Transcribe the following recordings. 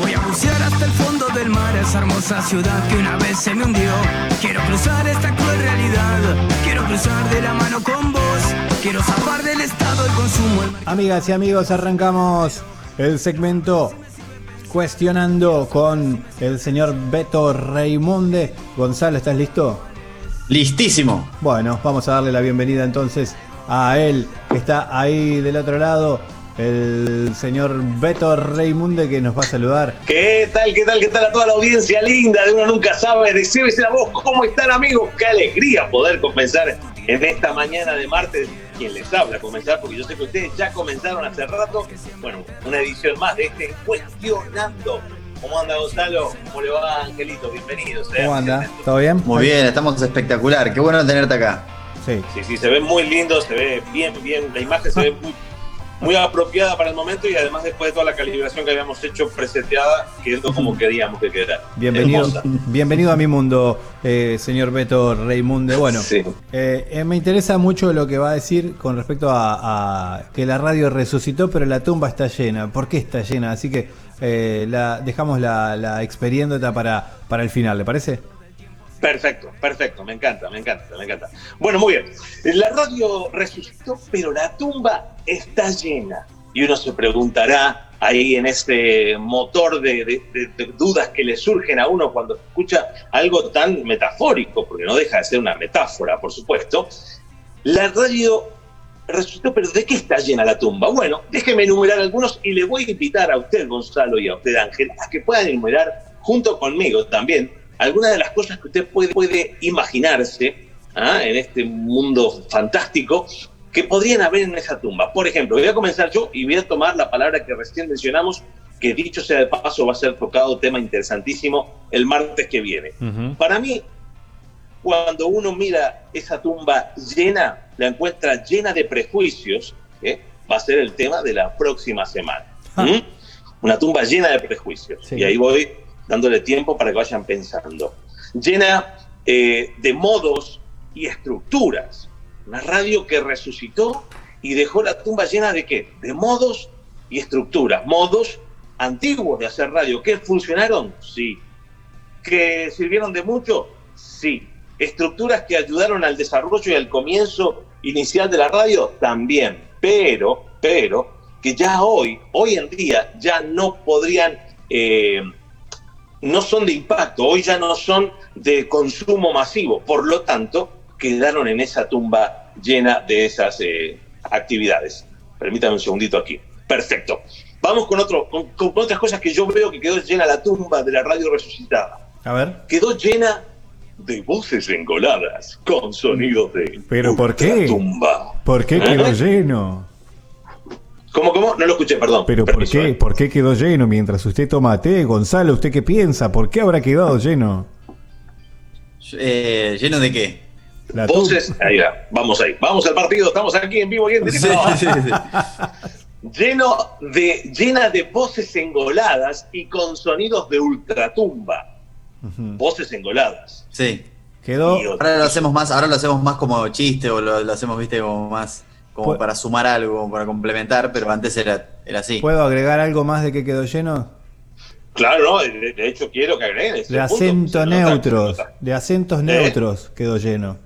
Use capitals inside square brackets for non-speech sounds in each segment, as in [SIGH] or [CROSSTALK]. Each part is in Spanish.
Voy a bucear hasta el fondo del mar, esa hermosa ciudad que una vez se me hundió. Quiero cruzar esta cruel realidad, quiero cruzar de la mano con vos. Quiero zafar del estado del consumo. Amigas y amigos, arrancamos el segmento cuestionando con el señor Beto Reimunde. Gonzalo, ¿estás listo? Listísimo. Bueno, vamos a darle la bienvenida entonces a él, que está ahí del otro lado, el señor Beto Reimunde, que nos va a saludar. ¿Qué tal, qué tal, qué tal a toda la audiencia linda de Uno Nunca Sabe? Decíbese la voz, ¿cómo están amigos? Qué alegría poder comenzar en esta mañana de martes quien les habla comenzar, porque yo sé que ustedes ya comenzaron hace rato. Bueno, una edición más de este Cuestionando. ¿Cómo anda Gonzalo? ¿Cómo le va Angelito? Bienvenidos. ¿Cómo anda? ¿Todo bien? Muy bien, estamos espectacular. Qué bueno tenerte acá. Sí. Sí, sí, se ve muy lindo, se ve bien, bien. La imagen se ve muy muy apropiada para el momento y además después de toda la calibración que habíamos hecho preseteada, quedó como queríamos que quedara. Bienvenido, bienvenido a mi mundo, eh, señor Beto Reimunde. Bueno, eh, eh, me interesa mucho lo que va a decir con respecto a, que la radio resucitó, pero la tumba está llena. ¿Por qué está llena? Así que la, dejamos la, la para, para el final, ¿le parece? Perfecto, perfecto, me encanta, me encanta, me encanta. Bueno, muy bien. La radio resucitó, pero la tumba está llena. Y uno se preguntará ahí en este motor de, dudas que le surgen a uno cuando escucha algo tan metafórico, porque no deja de ser una metáfora, por supuesto. La radio resucitó, pero ¿de qué está llena la tumba? Bueno, déjeme enumerar algunos y le voy a invitar a usted, Gonzalo, y a usted, Ángel, a que puedan enumerar junto conmigo también algunas de las cosas que usted puede, puede imaginarse ¿ah? en este mundo fantástico que podrían haber en esa tumba. Por ejemplo, voy a comenzar yo y voy a tomar la palabra que recién mencionamos, que dicho sea de paso va a ser tocado, tema interesantísimo, el martes que viene. Para mí, cuando uno mira esa tumba llena, la encuentra llena de prejuicios, ¿eh? va a ser el tema de la próxima semana. ¿Mm? Una tumba llena de prejuicios. Y ahí voy dándole tiempo para que vayan pensando. Llena eh, de modos y estructuras. Una radio que resucitó y dejó la tumba llena de qué? De modos y estructuras. Modos antiguos de hacer radio. ¿Que funcionaron? Sí. ¿Que sirvieron de mucho? Sí. Estructuras que ayudaron al desarrollo y al comienzo inicial de la radio? También. Pero, pero, que ya hoy, hoy en día, ya no podrían eh, no son de impacto, hoy ya no son de consumo masivo, por lo tanto, quedaron en esa tumba llena de esas eh, actividades. Permítame un segundito aquí. Perfecto. Vamos con, otro, con, otras cosas que yo veo que quedó llena la tumba de la radio resucitada. A ver. Quedó llena de voces engoladas con sonidos de. ¿Pero por qué? Tumba. ¿Por qué quedó ¿Eh? lleno? ¿Cómo, cómo? No lo escuché, perdón. ¿Pero por qué, por qué quedó lleno mientras usted toma té? Gonzalo, ¿usted qué piensa? ¿Por qué habrá quedado [LAUGHS] lleno? Eh, ¿Lleno de qué? La Voces, ahí va, vamos ahí. Vamos al partido, estamos aquí en vivo y en directo. [LAUGHS] Lleno de, llena de voces engoladas y con sonidos de ultratumba. Voces engoladas. Sí. Quedó. Ahora lo hacemos más, ahora lo hacemos más como chiste o lo, lo hacemos, viste, como más como para sumar algo, para complementar, pero antes era, era así. ¿Puedo agregar algo más de que quedó lleno? Claro, no, de, hecho quiero que agreguen. De acentos neutros, de acentos ¿Eh? neutros quedó lleno.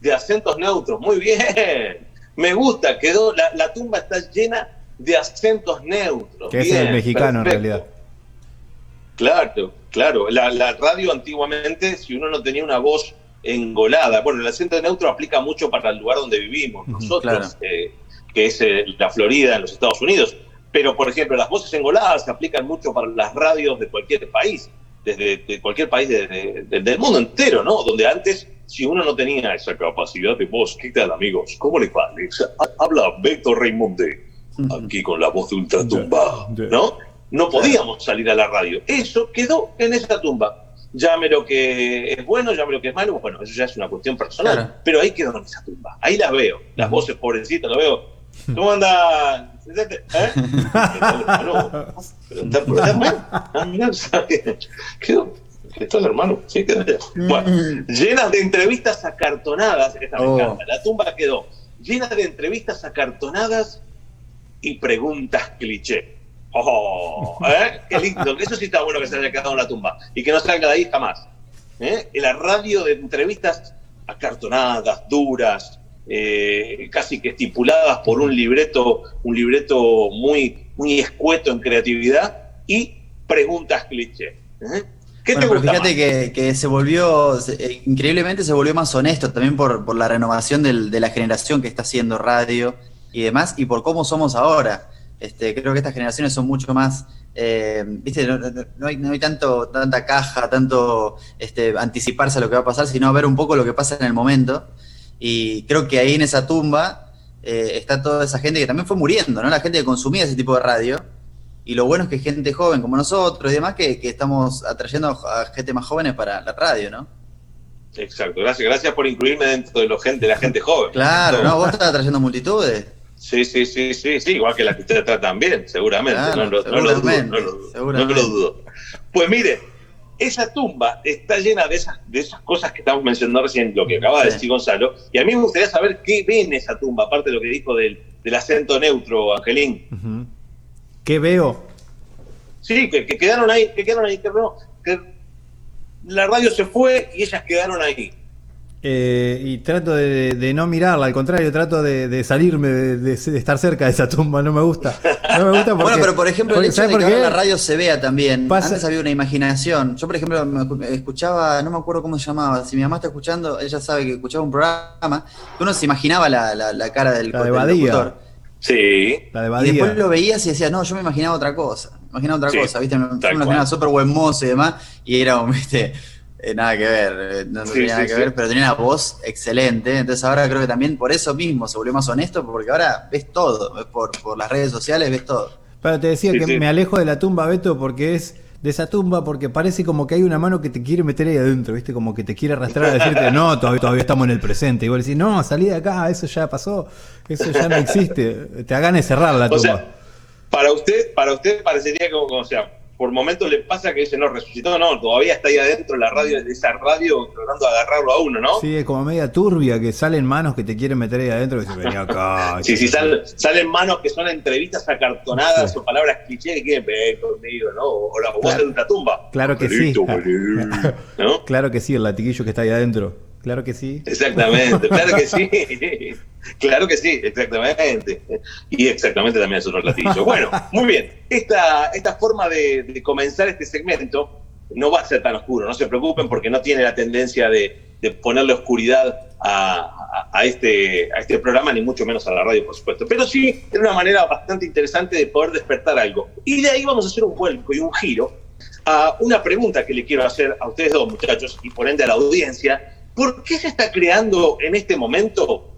De acentos neutros, muy bien. Me gusta, quedó, la, tumba está llena de acentos neutros. Que es el mexicano en realidad. Claro, claro. La, la radio antiguamente, si uno no tenía una voz engolada. Bueno, el acento neutro aplica mucho para el lugar donde vivimos nosotros, eh, que es eh, la Florida en los Estados Unidos. Pero, por ejemplo, las voces engoladas se aplican mucho para las radios de cualquier país, desde cualquier país del mundo entero, ¿no? Donde antes, si uno no tenía esa capacidad de voz, ¿qué tal, amigos? ¿Cómo les va? Habla Beto Raimonde, aquí con la voz de ultratumba, ¿no? No podíamos salir a la radio. Eso quedó en esa tumba llame lo que es bueno, llame lo que es malo, bueno, eso ya es una cuestión personal. Pero ahí quedó en esa tumba, ahí las veo, las voces pobrecitas, las veo. ¿Cómo [LAUGHS] anda? ¿Eh? [LAUGHS] Pero está Quedó, está el hermano, sí, quedó Bueno, llenas de entrevistas acartonadas, esta me oh. encanta, la tumba quedó llena de entrevistas acartonadas y preguntas cliché. Oh, ¿eh? Qué lindo. Eso sí está bueno que se haya quedado en la tumba y que no salga de ahí jamás. ¿eh? La radio de entrevistas acartonadas, duras, eh, casi que estipuladas por un libreto, un libreto muy, muy escueto en creatividad y preguntas cliché. ¿eh? ¿Qué te gusta fíjate que, se volvió, increíblemente se volvió más honesto también por, por la renovación del, de la generación que está haciendo radio y demás, y por cómo somos ahora. Este, creo que estas generaciones son mucho más, eh, viste, no, hay, no, hay, tanto, tanta caja, tanto este, anticiparse a lo que va a pasar, sino ver un poco lo que pasa en el momento. Y creo que ahí en esa tumba eh, está toda esa gente que también fue muriendo, ¿no? La gente que consumía ese tipo de radio. Y lo bueno es que gente joven como nosotros y demás, que, que estamos atrayendo a gente más jóvenes para la radio, ¿no? Exacto, gracias, gracias por incluirme dentro de, lo gente, de la gente joven. Claro, no, vos estás atrayendo multitudes. Sí, sí, sí, sí, sí, igual que la que ustedes tratan bien, seguramente. no, lo, dudo, Pues mire, esa tumba está llena de esas, de esas cosas que estamos mencionando recién, lo que acaba de decir Gonzalo, y a mí me gustaría saber qué ve en esa tumba, aparte de lo que dijo del, acento neutro, Angelín. ¿Qué veo? Sí, que, quedaron ahí, que quedaron ahí, que, que la radio se fue y ellas quedaron ahí. Eh, y trato de, no mirarla, al contrario, trato de, salirme, de, estar cerca de esa tumba, no me gusta. No me gusta [LAUGHS] bueno, pero por ejemplo, el hecho de que la radio se vea también. Antes había una imaginación. Yo, por ejemplo, escuchaba, no me acuerdo cómo se llamaba. Si mi mamá está escuchando, ella sabe que escuchaba un programa, uno se imaginaba la, cara del, la de Sí. La de Y después lo veías y decías, no, yo me imaginaba otra cosa. Me imaginaba otra cosa, ¿viste? Me, me imaginaba súper buen mozo y demás. Y era, [LAUGHS] ¿viste? Eh, nada que ver, eh, no, tenía nada que ver, pero tenía una voz excelente. Entonces ahora creo que también por eso mismo se volvió más honesto, porque ahora ves todo, ves por, por las redes sociales ves todo. Pero te decía que me alejo de la tumba, Beto, porque es de esa tumba, porque parece como que hay una mano que te quiere meter ahí adentro, ¿viste? Como que te quiere arrastrar a decirte, no, [LAUGHS] todavía, todavía estamos en el presente. Y vos decís, no, salí de acá, eso ya pasó, eso ya no existe. te hagan cerrar la tumba. para usted, para usted parecería como, o sea, por momentos le pasa que dice, no, resucitó, no, todavía está ahí adentro la radio, de esa radio tratando de agarrarlo a uno, ¿no? Sí, es como media turbia, que salen manos que te quieren meter ahí adentro y se venía acá. [LAUGHS] sí, sí, salen manos que son entrevistas acartonadas o palabras cliché que quieren ver conmigo, ¿no? O la voz de una tumba. Claro que sí. [LAUGHS] ¿no? Claro que sí, el latiquillo que está ahí adentro. Claro que sí. Exactamente, [LAUGHS] claro que sí. Claro que sí, exactamente. Y exactamente también es otro platillo. Bueno, muy bien. Esta, esta forma de, comenzar este segmento no va a ser tan oscuro, no se preocupen porque no tiene la tendencia de, ponerle oscuridad a, este, a este programa, ni mucho menos a la radio, por supuesto. Pero sí es una manera bastante interesante de poder despertar algo. Y de ahí vamos a hacer un vuelco y un giro a una pregunta que le quiero hacer a ustedes dos, muchachos, y por ende a la audiencia ¿Por qué se está creando en este momento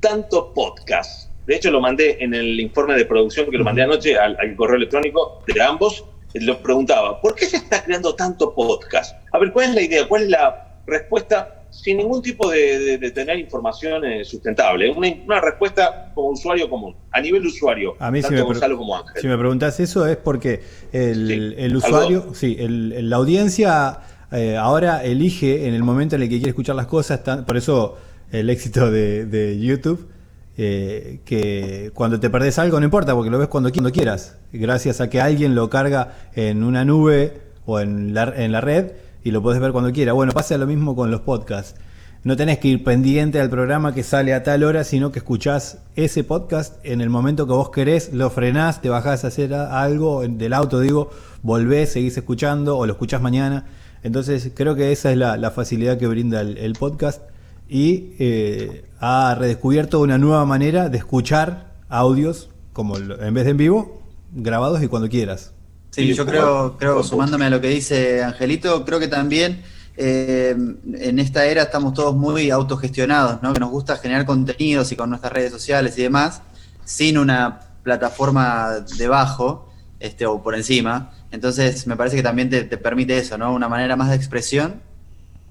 tanto podcast? De hecho, lo mandé en el informe de producción que lo mandé anoche al, correo electrónico de ambos. Lo preguntaba, ¿por qué se está creando tanto podcast? A ver, ¿cuál es la idea? ¿Cuál es la respuesta sin ningún tipo de, tener información eh, sustentable? Una, respuesta como usuario común, a nivel usuario, a mí tanto si me Gonzalo como Ángel. Si me preguntas eso es porque el, usuario, sí, la audiencia eh, ahora elige en el momento en el que quiere escuchar las cosas, por eso el éxito de, YouTube, eh, que cuando te perdés algo no importa, porque lo ves cuando, quieras, gracias a que alguien lo carga en una nube o en la, en la red y lo puedes ver cuando quieras. Bueno, pasa lo mismo con los podcasts. No tenés que ir pendiente al programa que sale a tal hora, sino que escuchás ese podcast en el momento que vos querés, lo frenás, te bajás a hacer algo del auto, digo, volvés, seguís escuchando o lo escuchás mañana. Entonces creo que esa es la, facilidad que brinda el, podcast y eh, ha redescubierto una nueva manera de escuchar audios, como en vez de en vivo, grabados y cuando quieras. Sí, yo creo, creo sumándome a lo que dice Angelito, creo que también eh, en esta era estamos todos muy autogestionados, ¿no? que nos gusta generar contenidos y con nuestras redes sociales y demás, sin una plataforma debajo este, o por encima. Entonces me parece que también te, permite eso, ¿no? Una manera más de expresión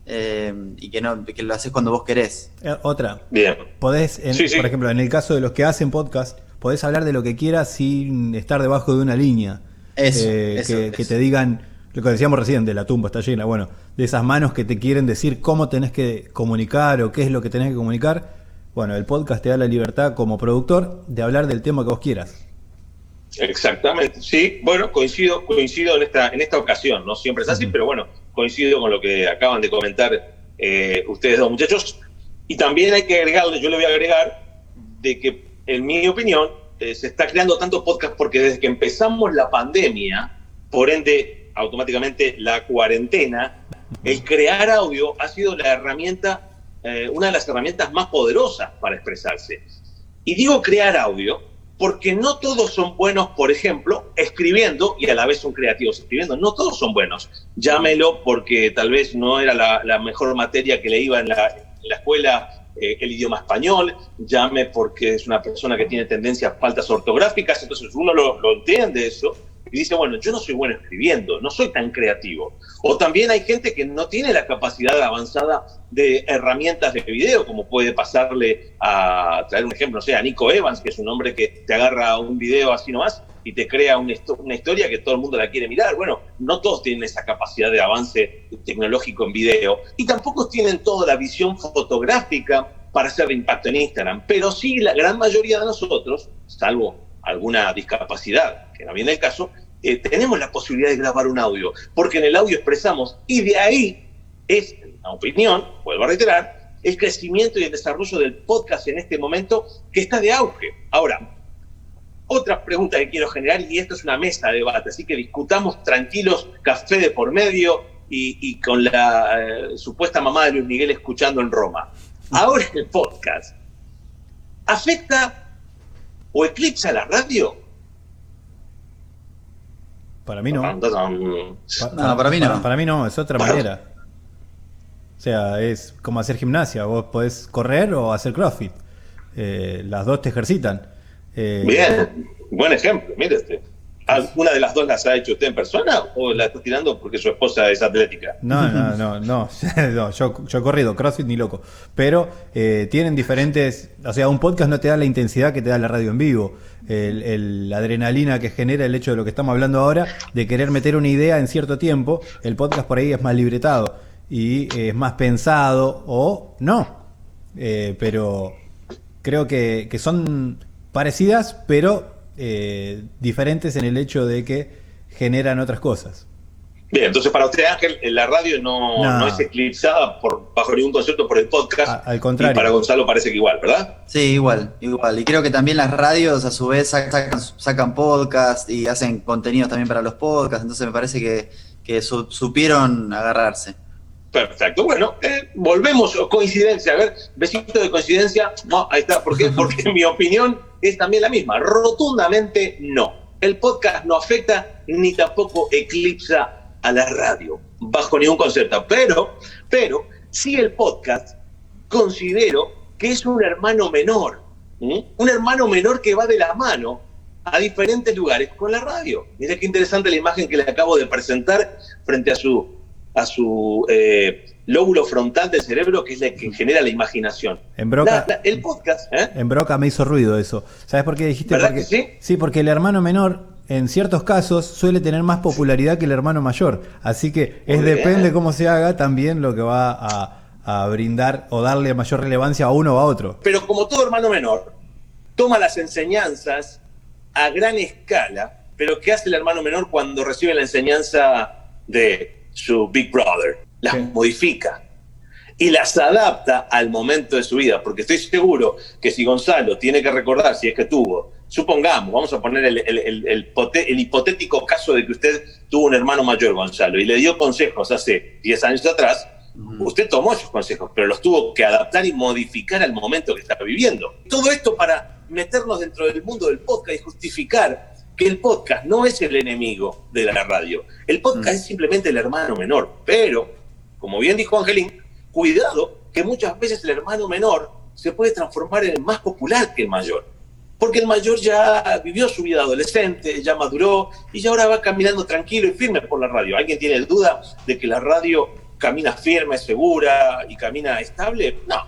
eh, y que, no, que lo haces cuando vos querés. Eh, otra. Bien. Podés, por ejemplo, en el caso de los que hacen podcast, podés hablar de lo que quieras sin estar debajo de una línea. Eso, eh, que, te digan, lo que decíamos recién, de la tumba está llena, bueno, de esas manos que te quieren decir cómo tenés que comunicar o qué es lo que tenés que comunicar. Bueno, el podcast te da la libertad como productor de hablar del tema que vos quieras. Exactamente, sí, bueno, coincido, coincido en esta, en esta ocasión, no siempre es así, pero bueno, coincido con lo que acaban de comentar eh, ustedes dos muchachos. Y también hay que agregarle, yo le voy a agregar, de que en mi opinión eh, se está creando tanto podcast porque desde que empezamos la pandemia, por ende automáticamente la cuarentena, el crear audio ha sido la herramienta, eh, una de las herramientas más poderosas para expresarse. Y digo crear audio porque no todos son buenos, por ejemplo, escribiendo y a la vez son creativos escribiendo. No todos son buenos. Llámelo porque tal vez no era la, mejor materia que le iba en la, escuela eh, el idioma español, llame porque es una persona que tiene tendencias faltas ortográficas, entonces uno lo, lo entiende eso, y dice, bueno, yo no soy bueno escribiendo, no soy tan creativo. O también hay gente que no tiene la capacidad avanzada de herramientas de video, como puede pasarle a traer un ejemplo, no sé, a Nico Evans, que es un hombre que te agarra un video así nomás y te crea una, una historia que todo el mundo la quiere mirar. Bueno, no todos tienen esa capacidad de avance tecnológico en video y tampoco tienen toda la visión fotográfica para hacer impacto en Instagram, pero sí la gran mayoría de nosotros, salvo alguna discapacidad, que no viene el caso, eh, tenemos la posibilidad de grabar un audio, porque en el audio expresamos, y de ahí es, la opinión, vuelvo a reiterar, el crecimiento y el desarrollo del podcast en este momento que está de auge. Ahora, otra pregunta que quiero generar, y esto es una mesa de debate, así que discutamos tranquilos, café de por medio y, con la eh, supuesta mamá de Luis Miguel escuchando en Roma. Ahora el podcast afecta o eclipsa la radio? Para mí no. no, para mí no. Para, mí no, es otra manera. O sea, es como hacer gimnasia. Vos podés correr o hacer crossfit. Eh, las dos te ejercitan. Eh, Bien, buen ejemplo, mire este. ¿Alguna de las dos las ha hecho usted en persona o la está tirando porque su esposa es atlética? No, no, no, [LAUGHS] no. yo, yo he corrido, CrossFit ni loco. Pero eh, tienen diferentes. O sea, un podcast no te da la intensidad que te da la radio en vivo. El, la adrenalina que genera el hecho de lo que estamos hablando ahora, de querer meter una idea en cierto tiempo. El podcast por ahí es más libretado y es más pensado o no. Eh, pero creo que son parecidas, pero eh, diferentes en el hecho de que generan otras cosas. Bien, entonces para usted, Ángel, la radio no, es eclipsada por, bajo ningún concepto por el podcast. al contrario. Y para Gonzalo parece que igual, ¿verdad? Sí, igual, igual. Y creo que también las radios a su vez sacan, sacan podcast y hacen contenidos también para los podcasts. Entonces me parece que, que supieron agarrarse. Perfecto. Bueno, eh, volvemos, coincidencia. A ver, besito de coincidencia. No, ahí está. ¿Por qué? [LAUGHS] Porque mi opinión es también la misma. Rotundamente no. El podcast no afecta ni tampoco eclipsa a la radio, bajo ningún concepto. Pero, pero, sí el podcast considero que es un hermano menor. Un hermano menor que va de la mano a diferentes lugares con la radio. Mira qué interesante la imagen que le acabo de presentar frente a su a su eh, lóbulo frontal del cerebro, que es el que genera la imaginación. En Broca, el podcast. ¿eh? En Broca me hizo ruido eso. ¿Sabes por qué dijiste? Porque, sí? sí, porque el hermano menor en ciertos casos suele tener más popularidad que el hermano mayor. Así que es depende cómo se haga también lo que va a, brindar o darle mayor relevancia a uno o a otro. Pero como todo hermano menor, toma las enseñanzas a gran escala, pero ¿qué hace el hermano menor cuando recibe la enseñanza de su Big Brother, las modifica y las adapta al momento de su vida, porque estoy seguro que si Gonzalo tiene que recordar, si es que tuvo, supongamos, vamos a poner el, hipotético caso de que usted tuvo un hermano mayor, Gonzalo, y le dio consejos hace 10 años atrás, usted tomó esos consejos, pero los tuvo que adaptar y modificar al momento que estaba viviendo. Todo esto para meternos dentro del mundo del podcast y justificar que el podcast no es el enemigo de la radio. El podcast mm. es simplemente el hermano menor. Pero, como bien dijo Angelín, cuidado que muchas veces el hermano menor se puede transformar en el más popular que el mayor. Porque el mayor ya vivió su vida adolescente, ya maduró y ya ahora va caminando tranquilo y firme por la radio. ¿Alguien tiene duda de que la radio camina firme, segura y camina estable? No.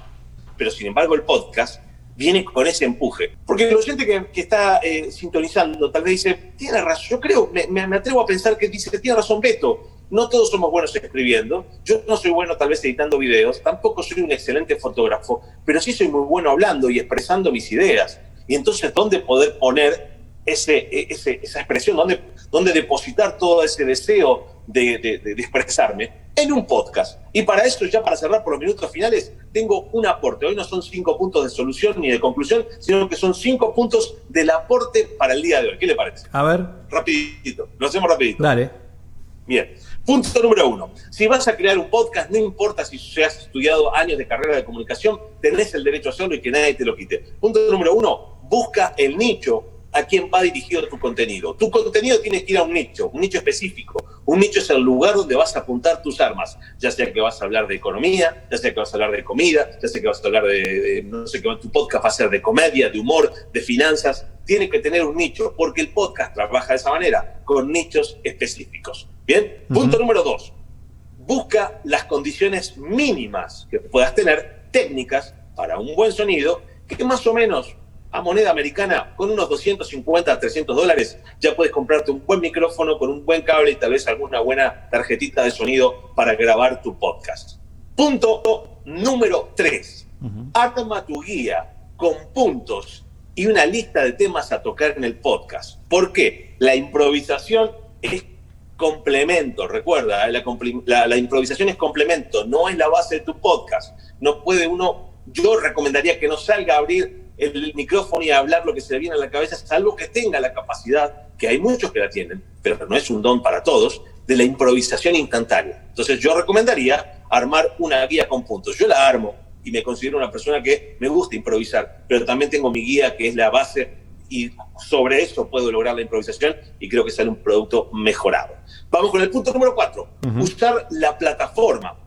Pero sin embargo el podcast viene con ese empuje. Porque el oyente que, está eh, sintonizando tal vez dice, tiene razón, yo creo, me, atrevo a pensar que dice, tiene razón Beto, no todos somos buenos escribiendo, yo no soy bueno tal vez editando videos, tampoco soy un excelente fotógrafo, pero sí soy muy bueno hablando y expresando mis ideas. Y entonces, ¿dónde poder poner ese, esa expresión, dónde, depositar todo ese deseo de, de, expresarme en un podcast. Y para eso, ya para cerrar por los minutos finales, tengo un aporte. Hoy no son cinco puntos de solución ni de conclusión, sino que son cinco puntos del aporte para el día de hoy. ¿Qué le parece? A ver. Rapidito, lo hacemos rapidito. Dale. Bien. Punto número uno. Si vas a crear un podcast, no importa si has estudiado años de carrera de comunicación, tenés el derecho a hacerlo y que nadie te lo quite. Punto número uno, busca el nicho a quién va dirigido tu contenido. Tu contenido tiene que ir a un nicho, un nicho específico. Un nicho es el lugar donde vas a apuntar tus armas, ya sea que vas a hablar de economía, ya sea que vas a hablar de comida, ya sea que vas a hablar de, no sé qué, tu podcast va a ser de comedia, de humor, de finanzas. Tiene que tener un nicho, porque el podcast trabaja de esa manera, con nichos específicos. Bien, punto número dos. Busca las condiciones mínimas que puedas tener, técnicas, para un buen sonido, que más o menos a moneda americana, con unos 250 a 300 dólares, ya puedes comprarte un buen micrófono con un buen cable y tal vez alguna buena tarjetita de sonido para grabar tu podcast. Punto número 3. Arma tu guía con puntos y una lista de temas a tocar en el podcast. ¿Por qué? La improvisación es complemento, recuerda, ¿eh? la, la improvisación es complemento, no es la base de tu podcast. No puede uno, yo recomendaría que no salga a abrir el micrófono y hablar lo que se le viene a la cabeza, salvo que tenga la capacidad, que hay muchos que la tienen, pero no es un don para todos, de la improvisación instantánea. Entonces yo recomendaría armar una guía con puntos. Yo la armo y me considero una persona que me gusta improvisar, pero también tengo mi guía que es la base y sobre eso puedo lograr la improvisación y creo que sale un producto mejorado. Vamos con el punto número cuatro, usar la plataforma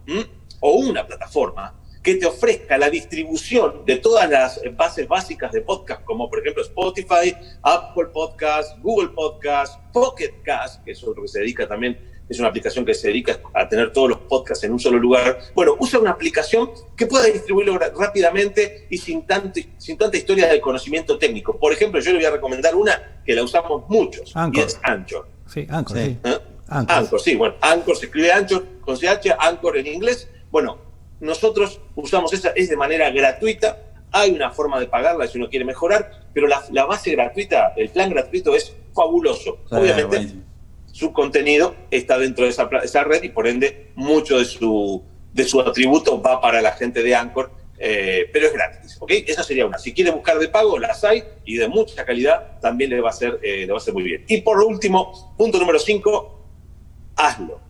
o una plataforma que te ofrezca la distribución de todas las bases básicas de podcast, como por ejemplo Spotify, Apple Podcast, Google Podcast, Pocket Cast, que es otro que se dedica también, es una aplicación que se dedica a tener todos los podcasts en un solo lugar. Bueno, usa una aplicación que pueda distribuirlo rápidamente y sin, tanto, sin tanta historia de conocimiento técnico. Por ejemplo, yo le voy a recomendar una que la usamos muchos, y es Anchor. Sí, Anchor, sí. ¿Eh? Anchor. sí, bueno, Anchor se escribe Anchor con CH, Anchor en inglés. Bueno, nosotros usamos esa, es de manera gratuita. Hay una forma de pagarla si uno quiere mejorar, pero la, base gratuita, el plan gratuito es fabuloso. Obviamente, su contenido está dentro de esa, esa, red y por ende mucho de su, de su atributo va para la gente de Anchor, eh, pero es gratis. ¿ok? Esa sería una. Si quiere buscar de pago, las hay y de mucha calidad también le va a ser, eh, le va a ser muy bien. Y por último, punto número 5, hazlo.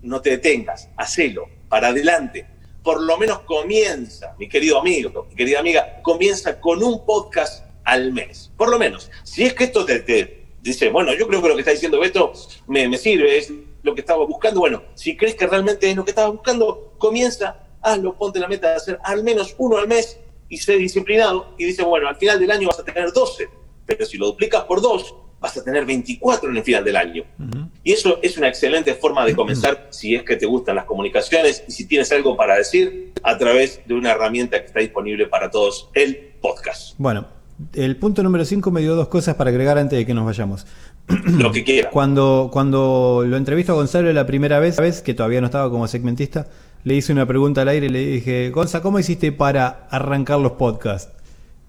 No te detengas, hacelo, para adelante por lo menos comienza, mi querido amigo, mi querida amiga, comienza con un podcast al mes. Por lo menos. Si es que esto te, dice, bueno, yo creo que lo que está diciendo Beto me, me, sirve, es lo que estaba buscando. Bueno, si crees que realmente es lo que estaba buscando, comienza, hazlo, ponte la meta de hacer al menos uno al mes y sé disciplinado. Y dice, bueno, al final del año vas a tener 12, pero si lo duplicas por dos, vas a tener 24 en el final del año. Y eso es una excelente forma de comenzar si es que te gustan las comunicaciones y si tienes algo para decir a través de una herramienta que está disponible para todos, el podcast. Bueno, el punto número 5 me dio dos cosas para agregar antes de que nos vayamos. [CLEARS THROAT] Lo que quiera. Cuando, cuando lo entrevisto a Gonzalo la primera vez, vez, que todavía no estaba como segmentista, le hice una pregunta al aire y le dije, Gonza, ¿cómo hiciste para arrancar los podcasts?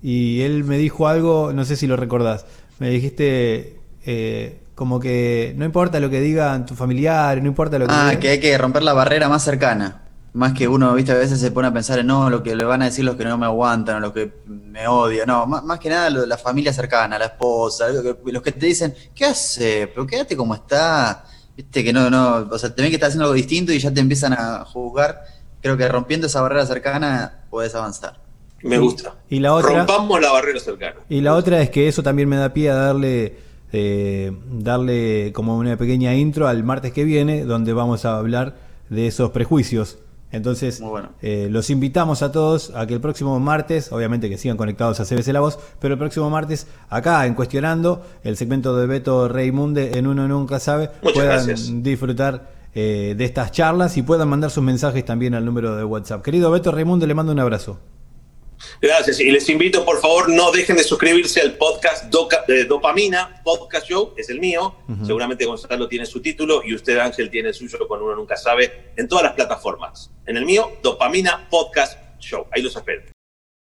Y él me dijo algo, no sé si lo recordás me dijiste eh, como que no importa lo que digan tus familiares, no importa lo que Ah, que hay que romper la barrera más cercana. Más que uno, viste, a veces se pone a pensar en no, lo que le van a decir los que no me aguantan o los que me odian. No, más, que nada lo de la familia cercana, la esposa, los que te dicen, ¿qué hace? Pero quédate como está. Viste que no, no, o sea, te ven que estás haciendo algo distinto y ya te empiezan a juzgar. Creo que rompiendo esa barrera cercana puedes avanzar. Me gusta. Y la otra, Rompamos la barrera cercana. Y la otra es que eso también me da pie a darle, eh, darle como una pequeña intro al martes que viene, donde vamos a hablar de esos prejuicios. Entonces, eh, los invitamos a todos a que el próximo martes, obviamente que sigan conectados a CBC La Voz, pero el próximo martes, acá en Cuestionando, el segmento de Beto Reymunde en Uno Nunca Sabe, puedan disfrutar eh, de estas charlas y puedan mandar sus mensajes también al número de WhatsApp. Querido Beto Reymunde, le mando un abrazo. Gracias. Y les invito, por favor, no dejen de suscribirse al podcast de Dopamina, Podcast Show, es el mío. Seguramente Gonzalo tiene su título y usted, Ángel, tiene el suyo, con uno nunca sabe, en todas las plataformas. En el mío, Dopamina Podcast Show. Ahí los espero.